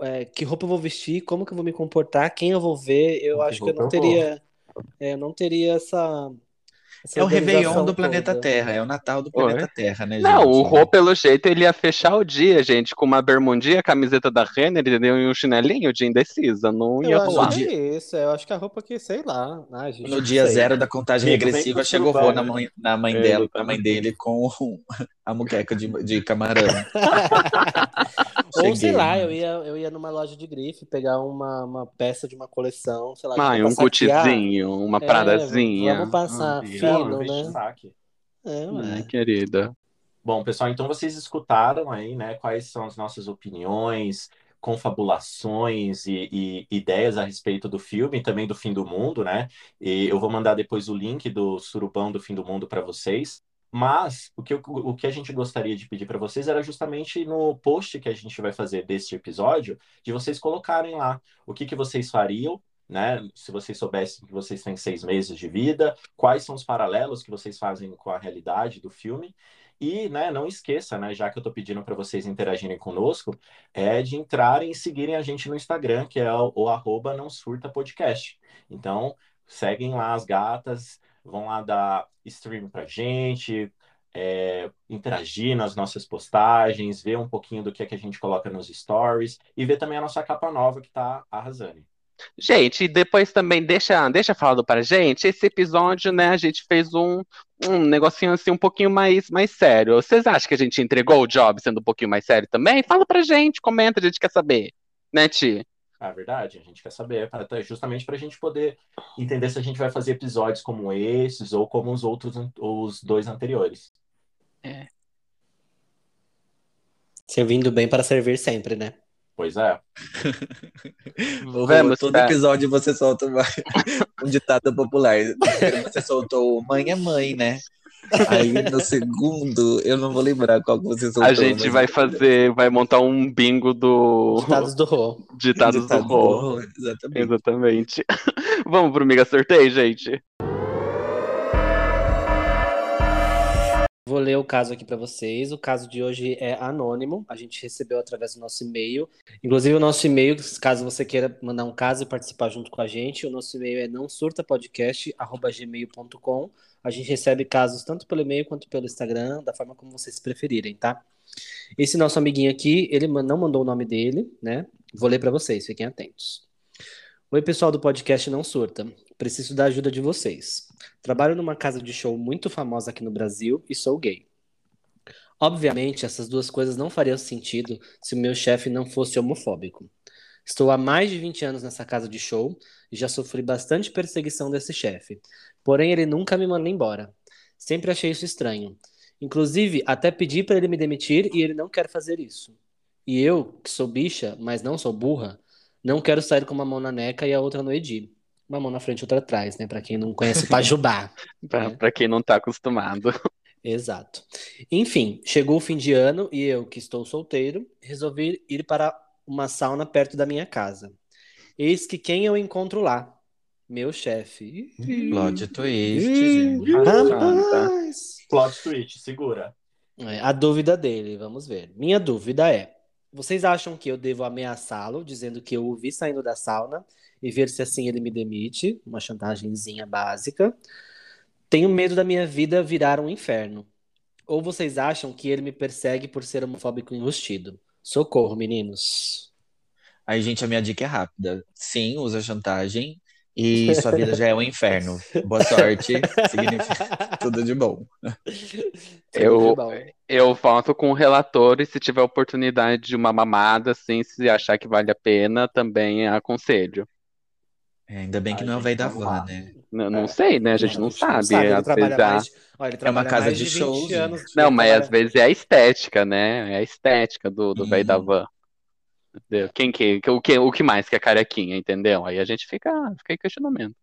É, que roupa eu vou vestir? Como que eu vou me comportar? Quem eu vou ver? Eu que acho que eu não teria, é, não teria essa é o Réveillon do planeta Terra, é o Natal do planeta Oi? Terra, né, gente? Não, o Rô, pelo jeito, ele ia fechar o dia, gente, com uma bermundinha, camiseta da Renner, entendeu? E um chinelinho de indecisa, não ia rolar. Acho que é isso, eu acho que a roupa que, sei lá. Ah, gente, no dia sei. zero da contagem regressiva, chegou o Rô na mãe, na mãe, dela, na mãe dele com *laughs* a muqueca de, de camarão. *laughs* Ou sei lá, eu ia, eu ia numa loja de grife pegar uma, uma peça de uma coleção, sei lá. Ah, um cutizinho, uma é, pradazinha. Vamos passar ah, fino, né? É, ué. querida. Bom, pessoal, então vocês escutaram aí, né, quais são as nossas opiniões, confabulações e, e, ideias a respeito do filme e também do fim do mundo, né? E eu vou mandar depois o link do surubão do fim do mundo para vocês. Mas o que, o que a gente gostaria de pedir para vocês era justamente no post que a gente vai fazer deste episódio, de vocês colocarem lá o que, que vocês fariam, né? Se vocês soubessem que vocês têm seis meses de vida, quais são os paralelos que vocês fazem com a realidade do filme. E, né, não esqueça, né, já que eu estou pedindo para vocês interagirem conosco, é de entrarem e seguirem a gente no Instagram, que é o, o arroba não surta podcast. Então, seguem lá as gatas, vão lá dar stream pra gente, é, interagir nas nossas postagens, ver um pouquinho do que é que a gente coloca nos stories e ver também a nossa capa nova que tá arrasando. Gente, depois também deixa, deixa falado para gente. Esse episódio, né, a gente fez um, um negocinho assim um pouquinho mais, mais sério. Vocês acham que a gente entregou o job sendo um pouquinho mais sério também? Fala pra gente, comenta, a gente quer saber. Né, Ti? É verdade, a gente quer saber, justamente para a gente poder entender se a gente vai fazer episódios como esses ou como os outros, os dois anteriores. É. Servindo bem para servir sempre, né? Pois é. *laughs* Vamos, todo tá. episódio você solta uma... *laughs* um ditado popular. Você soltou mãe é mãe, né? Aí no segundo, eu não vou lembrar qual que você soltou. A gente vai fazer, vai montar um bingo do. Ditados do Rô. Ditados, Ditados do Rô. Exatamente. Exatamente. *laughs* Vamos pro Miga Sorteio, gente. Vou ler o caso aqui para vocês. O caso de hoje é anônimo. A gente recebeu através do nosso e-mail. Inclusive, o nosso e-mail, caso você queira mandar um caso e participar junto com a gente, o nosso e-mail é não surtapodcast.gmail.com. A gente recebe casos tanto pelo e-mail quanto pelo Instagram, da forma como vocês preferirem, tá? Esse nosso amiguinho aqui, ele não mandou o nome dele, né? Vou ler para vocês, fiquem atentos. Oi, pessoal do podcast Não Surta. Preciso da ajuda de vocês. Trabalho numa casa de show muito famosa aqui no Brasil e sou gay. Obviamente, essas duas coisas não fariam sentido se o meu chefe não fosse homofóbico. Estou há mais de 20 anos nessa casa de show e já sofri bastante perseguição desse chefe. Porém, ele nunca me manda embora. Sempre achei isso estranho. Inclusive, até pedi para ele me demitir e ele não quer fazer isso. E eu, que sou bicha, mas não sou burra, não quero sair com uma mão na neca e a outra no Edi. Uma mão na frente e outra atrás, né? Para quem não conhece Pajubá. *laughs* Para né? quem não está acostumado. Exato. Enfim, chegou o fim de ano e eu, que estou solteiro, resolvi ir para uma sauna perto da minha casa. Eis que quem eu encontro lá? Meu chefe. Plot twist, gente. Rapaz. Plot twist, segura. É, a dúvida dele, vamos ver. Minha dúvida é: vocês acham que eu devo ameaçá-lo, dizendo que eu o vi saindo da sauna e ver se assim ele me demite? Uma chantagemzinha básica. Tenho medo da minha vida virar um inferno. Ou vocês acham que ele me persegue por ser homofóbico enrustido? Socorro, meninos. Aí, gente, a minha dica é rápida. Sim, usa chantagem e *laughs* sua vida já é um inferno. Boa sorte, *laughs* significa tudo de bom. Eu, eu volto com o relator e se tiver oportunidade de uma mamada, assim, se achar que vale a pena, também aconselho. É, ainda bem que não é o velho da van, né? Não, não é. sei, né? A gente não, não sabe. sabe. Ele trabalha mais, olha, ele é uma casa de, de shows. Anos, não, mas trabalha... às vezes é a estética, né? É a estética do velho do da uhum. van. Quem que, o que, o que mais que é carequinha, entendeu? Aí a gente fica, fica em questionamento.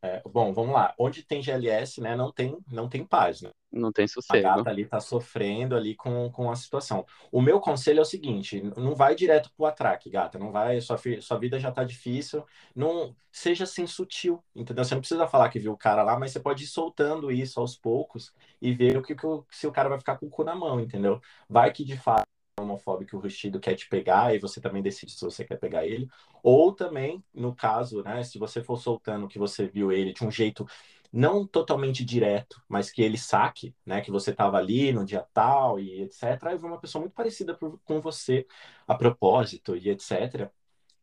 É, bom, vamos lá. Onde tem GLS, né, não tem, não tem paz, né? Não tem sossego. A gata ali tá sofrendo ali com, com a situação. O meu conselho é o seguinte, não vai direto pro atraque, gata, não vai, sua, sua vida já tá difícil, não, seja assim sutil, entendeu? Você não precisa falar que viu o cara lá, mas você pode ir soltando isso aos poucos e ver o que, que se o cara vai ficar com o cu na mão, entendeu? Vai que de fato homofóbico o Rustido quer te pegar e você também decide se você quer pegar ele. Ou também, no caso, né, se você for soltando que você viu ele de um jeito não totalmente direto, mas que ele saque, né, que você estava ali no dia tal e etc. Aí uma pessoa muito parecida por, com você a propósito e etc.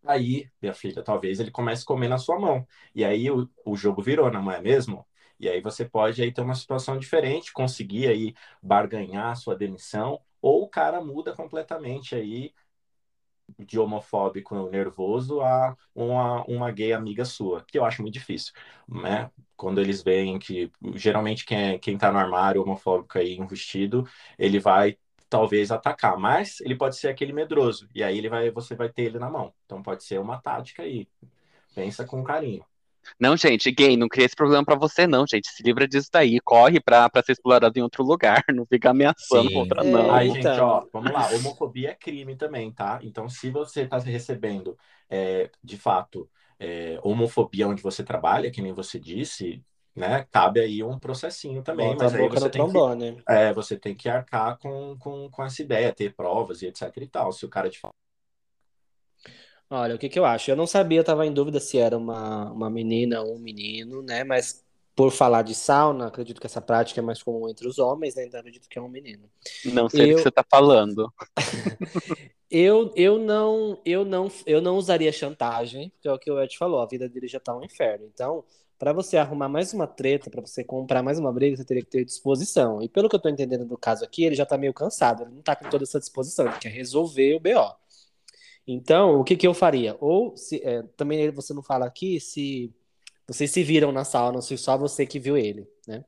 Aí, minha filha, talvez ele comece a comer na sua mão. E aí o, o jogo virou, não é mesmo? E aí você pode aí ter uma situação diferente, conseguir aí barganhar a sua demissão, ou o cara muda completamente aí de homofóbico nervoso a uma, uma gay amiga sua, que eu acho muito difícil, né? Quando eles veem que, geralmente, quem, é, quem tá no armário homofóbico aí, investido, ele vai talvez atacar, mas ele pode ser aquele medroso, e aí ele vai, você vai ter ele na mão. Então pode ser uma tática aí. Pensa com carinho. Não, gente, gay, não cria esse problema para você, não, gente. Se livra disso daí. Corre pra, pra ser explorado em outro lugar. *laughs* Não fica ameaçando Sim. outra, não. Aí, gente, ó, vamos lá. Homofobia é crime também, tá? Então, se você tá recebendo, é, de fato, é, homofobia onde você trabalha, que nem você disse, né? Cabe aí um processinho também, Bota mas aí você tem, que, é, você tem que arcar com, com, com essa ideia, ter provas e etc e tal. Se o cara te fala Olha, o que que eu acho? Eu não sabia, eu estava em dúvida se era uma, uma menina ou um menino, né? Mas por falar de sauna, acredito que essa prática é mais comum entre os homens, né? Então acredito que é um menino. Não sei eu... o que você está falando. *laughs* eu, eu, não, eu, não, eu não usaria chantagem, porque é o que o Ed falou, a vida dele já está um inferno. Então, para você arrumar mais uma treta, para você comprar mais uma briga, você teria que ter disposição. E pelo que eu estou entendendo do caso aqui, ele já está meio cansado, ele não está com toda essa disposição, ele quer resolver o BO. Então, o que, que eu faria? Ou se é, também você não fala aqui se vocês se viram na sala, não sei só você que viu ele, né?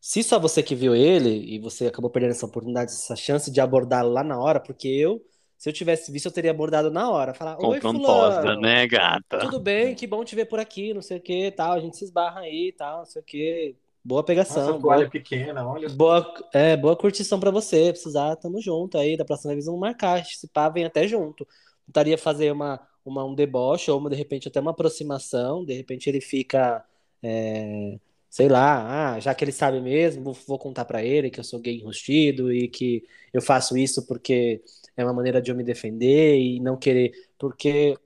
Se só você que viu ele e você acabou perdendo essa oportunidade, essa chance de abordá-lo lá na hora, porque eu, se eu tivesse visto, eu teria abordado na hora. Falar, Oi, fulano, né, gata? Tudo bem, que bom te ver por aqui, não sei o que, tal. A gente se esbarra aí, tal, não sei o que. Boa pegação. Nossa, boa, pequena, olha. Boa, é, boa curtição para você. Precisar, tamo junto aí. Da próxima vez vamos marcar. Se pá, vem até junto. Tentaria fazer uma, uma, um deboche ou, uma, de repente, até uma aproximação. De repente ele fica. É, sei lá, ah, já que ele sabe mesmo, vou, contar para ele que eu sou gay enrustido e que eu faço isso porque é uma maneira de eu me defender e não querer. Porque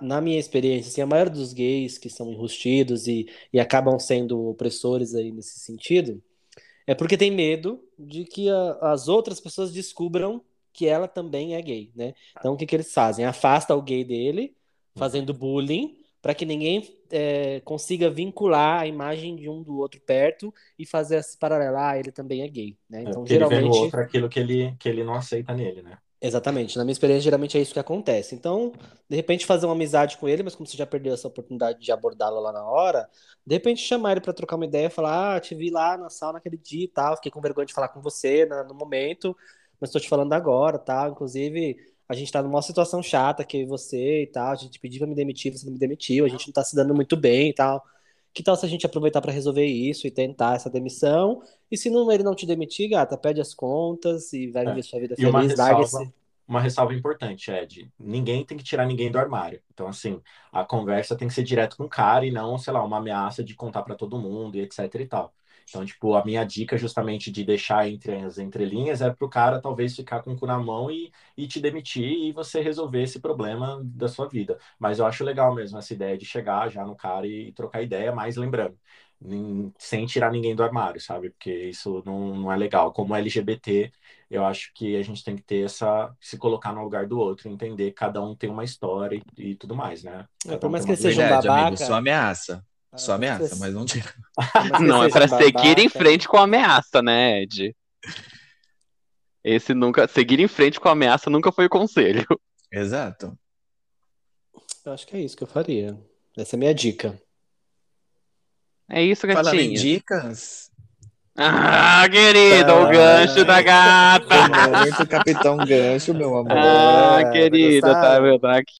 na minha experiência, assim, a maioria dos gays que são enrustidos e, e acabam sendo opressores aí nesse sentido, é porque tem medo de que a, as outras pessoas descubram que ela também é gay, né? Então o que, que eles fazem? Afasta o gay dele, fazendo bullying, para que ninguém é, consiga vincular a imagem de um do outro perto e fazer esse paralelo, ah, ele também é gay, né? É, então, é, geralmente... Ele vê no outro aquilo que ele, que ele não aceita nele, né? Exatamente. Na minha experiência, geralmente é isso que acontece. Então, de repente, fazer uma amizade com ele, mas como você já perdeu essa oportunidade de abordá-lo lá na hora, de repente chamar ele para trocar uma ideia, falar: Ah, te vi lá na sala naquele dia e tal, fiquei com vergonha de falar com você no momento, mas estou te falando agora, tal. Inclusive, a gente está numa situação chata que você e tal, a gente pediu para me demitir, você não me demitiu, a gente não está se dando muito bem e tal. Que tal se a gente aproveitar para resolver isso e tentar essa demissão? E se não, ele não te demitir, gata, pede as contas e vai é. viver sua vida feliz, uma ressalva, uma ressalva importante, Ed. Ninguém tem que tirar ninguém do armário. Então, assim, a conversa tem que ser direto com o cara e não, sei lá, uma ameaça de contar para todo mundo e etc e tal. Então, tipo, a minha dica justamente de deixar entre as entrelinhas é pro cara talvez ficar com o cu na mão e, e te demitir e você resolver esse problema da sua vida. Mas eu acho legal mesmo essa ideia de chegar já no cara e, e trocar ideia, mas lembrando, sem tirar ninguém do armário, sabe? Porque isso não, não é legal. Como LGBT, eu acho que a gente tem que ter essa. se colocar no lugar do outro, entender que cada um tem uma história e, e tudo mais, né? É, por mais um que seja um babaca. Amigo, só ameaça. Só ah, ameaça, mas não tira. *laughs* não, é para seguir em frente com a ameaça, né, Ed? Esse nunca. Seguir em frente com a ameaça nunca foi o conselho. Exato. Eu acho que é isso que eu faria. Essa é a minha dica. É isso, gatinha. Falando em dicas. Ah, querida, ah, o gancho da gata. Muito Capitão Gancho, meu amor. Ah, querida, tá vendo aqui.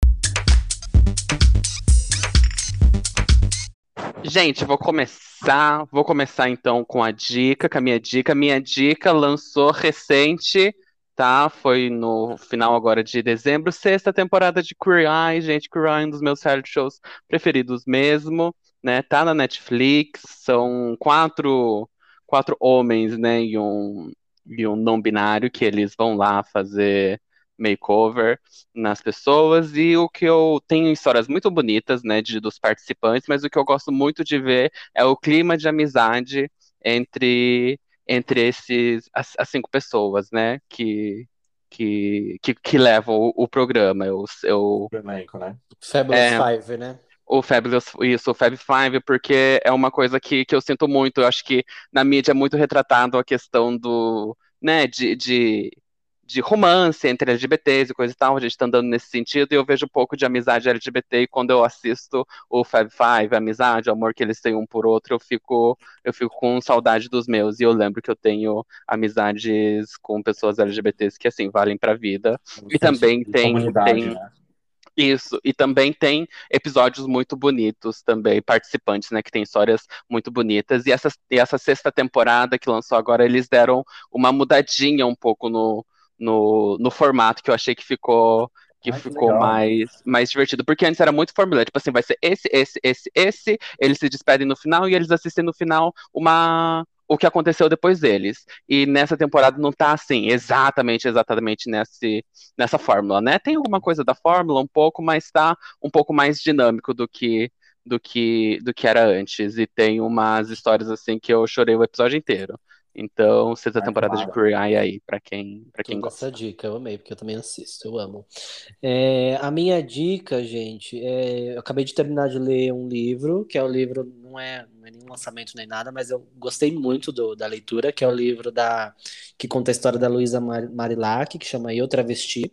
Gente, vou começar. Vou começar então com a dica, com a minha dica. Minha dica lançou recente, tá? Foi no final agora de dezembro, sexta temporada de Queer Eye, gente. Queer Eye é um dos meus reality shows preferidos mesmo, né? Tá na Netflix. São quatro, quatro homens, né? E um, e um não binário que eles vão lá fazer makeover nas pessoas e o que eu tenho histórias muito bonitas, né, de, dos participantes, mas o que eu gosto muito de ver é o clima de amizade entre entre esses as, as cinco pessoas, né, que que, que, que levam o, o programa. Eu, eu, o elenco, né? Fabulous é, Five, né? O Fabulous, isso, o Fab Five, porque é uma coisa que, que eu sinto muito. Eu acho que na mídia é muito retratado a questão do, né, de, de de romance entre LGBTs e coisa e tal, a gente tá andando nesse sentido, e eu vejo um pouco de amizade LGBT, e quando eu assisto o Fab Five, a amizade, o amor que eles têm um por outro, eu fico, eu fico com saudade dos meus, e eu lembro que eu tenho amizades com pessoas LGBTs que, assim, valem pra vida, e também tem... tem né? Isso, e também tem episódios muito bonitos também, participantes, né, que tem histórias muito bonitas, e essa, e essa sexta temporada que lançou agora, eles deram uma mudadinha um pouco no, no, no formato que eu achei que ficou que Ai, ficou mais, mais divertido. Porque antes era muito formulado, tipo assim, vai ser esse, esse, esse, esse, eles se despedem no final e eles assistem no final uma o que aconteceu depois deles. E nessa temporada não tá assim, exatamente, exatamente nesse, nessa fórmula, né? Tem alguma coisa da fórmula um pouco, mas tá um pouco mais dinâmico do que do que do que era antes. E tem umas histórias assim que eu chorei o episódio inteiro. Então, sexta temporada de Queer Eye aí, pra quem, pra quem gosta. Essa dica eu amei, porque eu também assisto, eu amo. É, a minha dica, gente, é, eu acabei de terminar de ler um livro, que é o livro, não é, não é nenhum lançamento nem nada, mas eu gostei muito do, da leitura, que é o livro da que conta a história da Luísa Marilac, que chama Eu Travesti.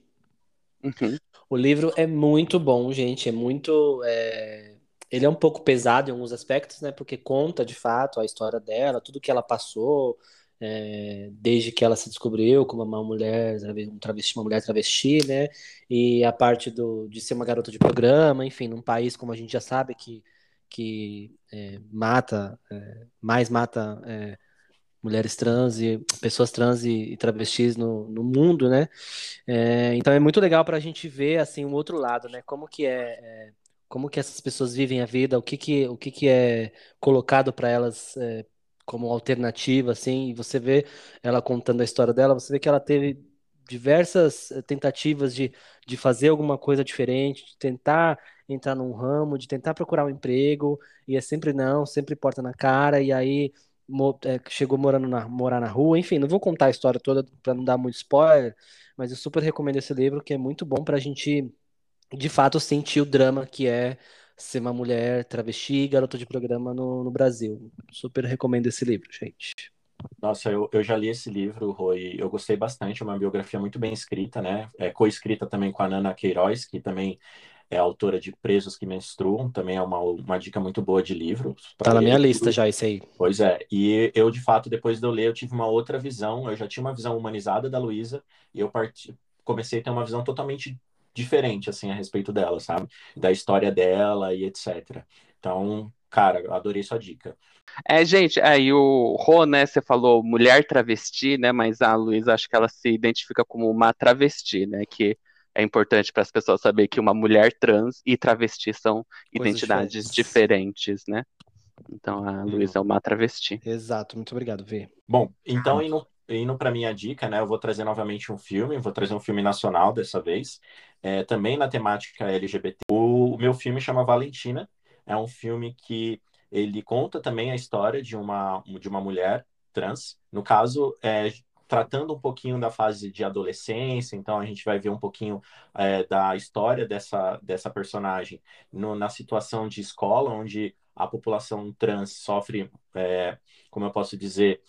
Uhum. O livro é muito bom, gente. É muito. é, Ele é um pouco pesado em alguns aspectos, né? Porque conta de fato a história dela, tudo que ela passou, é, desde que ela se descobriu como uma mulher, um travesti, uma mulher travesti, né? E a parte do, de ser uma garota de programa, enfim, num país como a gente já sabe que, que é, mata, é, mais mata é, mulheres trans e pessoas trans e, e travestis no, no mundo, né? É, então é muito legal para a gente ver assim um outro lado, né? Como que é, é, como que essas pessoas vivem a vida, o que que o que que é colocado para elas é, como alternativa, assim. E você vê ela contando a história dela, você vê que ela teve diversas eh, tentativas de, de fazer alguma coisa diferente, de tentar entrar num ramo, de tentar procurar um emprego, e é sempre não, sempre porta na cara, e aí é, chegou morando na, morar na rua, enfim, não vou contar a história toda para não dar muito spoiler, mas eu super recomendo esse livro, que é muito bom para a gente, de fato, sentir o drama que é ser uma mulher travesti, garota de programa no, no Brasil. Super recomendo esse livro, gente. Nossa, eu, eu já li esse livro, Rui, eu gostei bastante, é uma biografia muito bem escrita, né? É co-escrita também com a Nana Queiroz, que também é autora de Presos que Menstruam, também é uma, uma dica muito boa de livro. Tá na minha lista já, isso aí. Pois é, e eu, de fato, depois de eu ler, eu tive uma outra visão, eu já tinha uma visão humanizada da Luísa, e eu parti, comecei a ter uma visão totalmente diferente, assim, a respeito dela, sabe? Da história dela e etc. Então, cara, adorei sua dica. É, gente, aí o Rô, né, você falou mulher travesti, né, mas a Luísa, acho que ela se identifica como uma travesti, né, que é importante para as pessoas saber que uma mulher trans e travesti são Coisas identidades diferentes. diferentes, né? Então a Luísa é uma travesti. Exato, muito obrigado, Vê. Bom, então indo, indo para minha dica, né? Eu vou trazer novamente um filme, vou trazer um filme nacional dessa vez, é, também na temática LGBT. O, o meu filme chama Valentina, é um filme que ele conta também a história de uma, de uma mulher trans. No caso, é, tratando um pouquinho da fase de adolescência, então a gente vai ver um pouquinho é, da história dessa, dessa personagem no, na situação de escola, onde a população trans sofre, é, como eu posso dizer,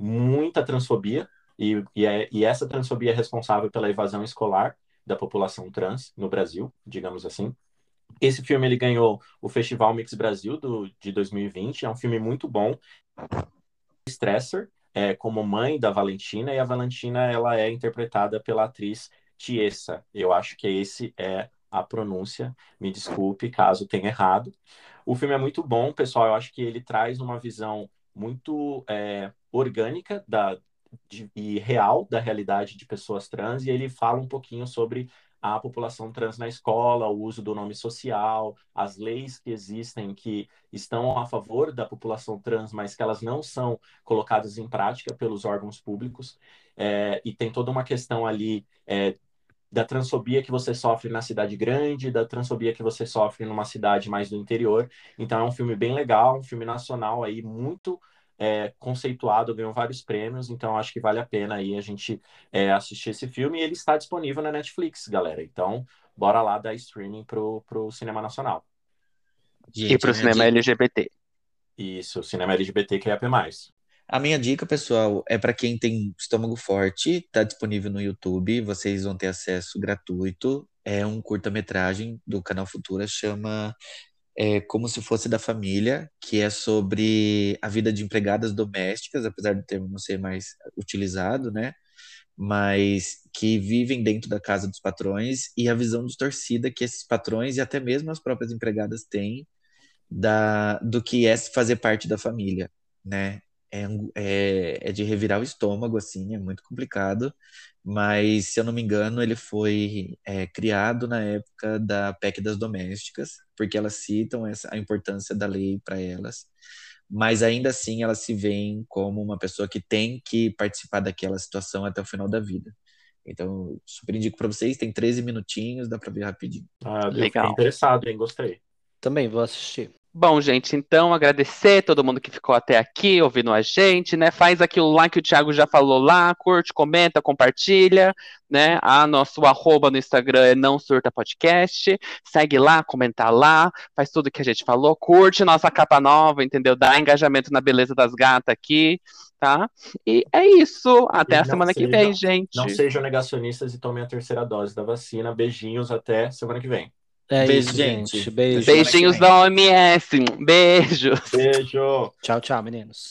muita transfobia, e, e, é, e essa transfobia é responsável pela evasão escolar da população trans no Brasil, digamos assim. Esse filme ele ganhou o Festival Mix Brasil do, de 2020, é um filme muito bom. Stresser, é, como mãe da Valentina, e a Valentina ela é interpretada pela atriz Tiesa. Eu acho que esse é a pronúncia. Me desculpe caso tenha errado. O filme é muito bom, pessoal. Eu acho que ele traz uma visão muito é, orgânica da, de, e real da realidade de pessoas trans, e ele fala um pouquinho sobre a população trans na escola, o uso do nome social, as leis que existem que estão a favor da população trans, mas que elas não são colocadas em prática pelos órgãos públicos. É, e tem toda uma questão ali é, da transfobia que você sofre na cidade grande, da transfobia que você sofre numa cidade mais do interior. Então é um filme bem legal, um filme nacional aí muito é, conceituado, ganhou vários prêmios, então acho que vale a pena aí a gente é, assistir esse filme e ele está disponível na Netflix, galera. Então, bora lá dar streaming pro, pro cinema nacional. Gente, e pro cinema dica... LGBT. Isso, cinema LGBT que é mais. A minha dica, pessoal, é para quem tem estômago forte, tá disponível no YouTube, vocês vão ter acesso gratuito. É um curta-metragem do canal Futura, chama é como se fosse da família, que é sobre a vida de empregadas domésticas, apesar do termo não ser mais utilizado, né? Mas que vivem dentro da casa dos patrões e a visão distorcida que esses patrões e até mesmo as próprias empregadas têm da, do que é fazer parte da família, né? É, é, é de revirar o estômago, assim, é muito complicado, mas se eu não me engano, ele foi é, criado na época da PEC das domésticas, porque elas citam essa, a importância da lei para elas, mas ainda assim elas se veem como uma pessoa que tem que participar daquela situação até o final da vida. Então, super indico para vocês, tem 13 minutinhos, dá para ver rapidinho. Ah, Legal. interessado, hein? Gostei. Também vou assistir. Bom, gente, então agradecer todo mundo que ficou até aqui ouvindo a gente, né? Faz aquilo lá que o Thiago já falou lá, curte, comenta, compartilha, né? A nosso arroba no Instagram é não surta podcast. Segue lá, comenta lá, faz tudo que a gente falou, curte nossa capa nova, entendeu? Dá engajamento na beleza das gatas aqui, tá? E é isso. Até E a semana que seja- vem, gente. Não sejam negacionistas e tomem a terceira dose da vacina. Beijinhos até semana que vem. É Beijo, isso, gente. gente. Beijo. Beijinhos da OMS. Beijo. Beijo! Tchau, tchau, meninos.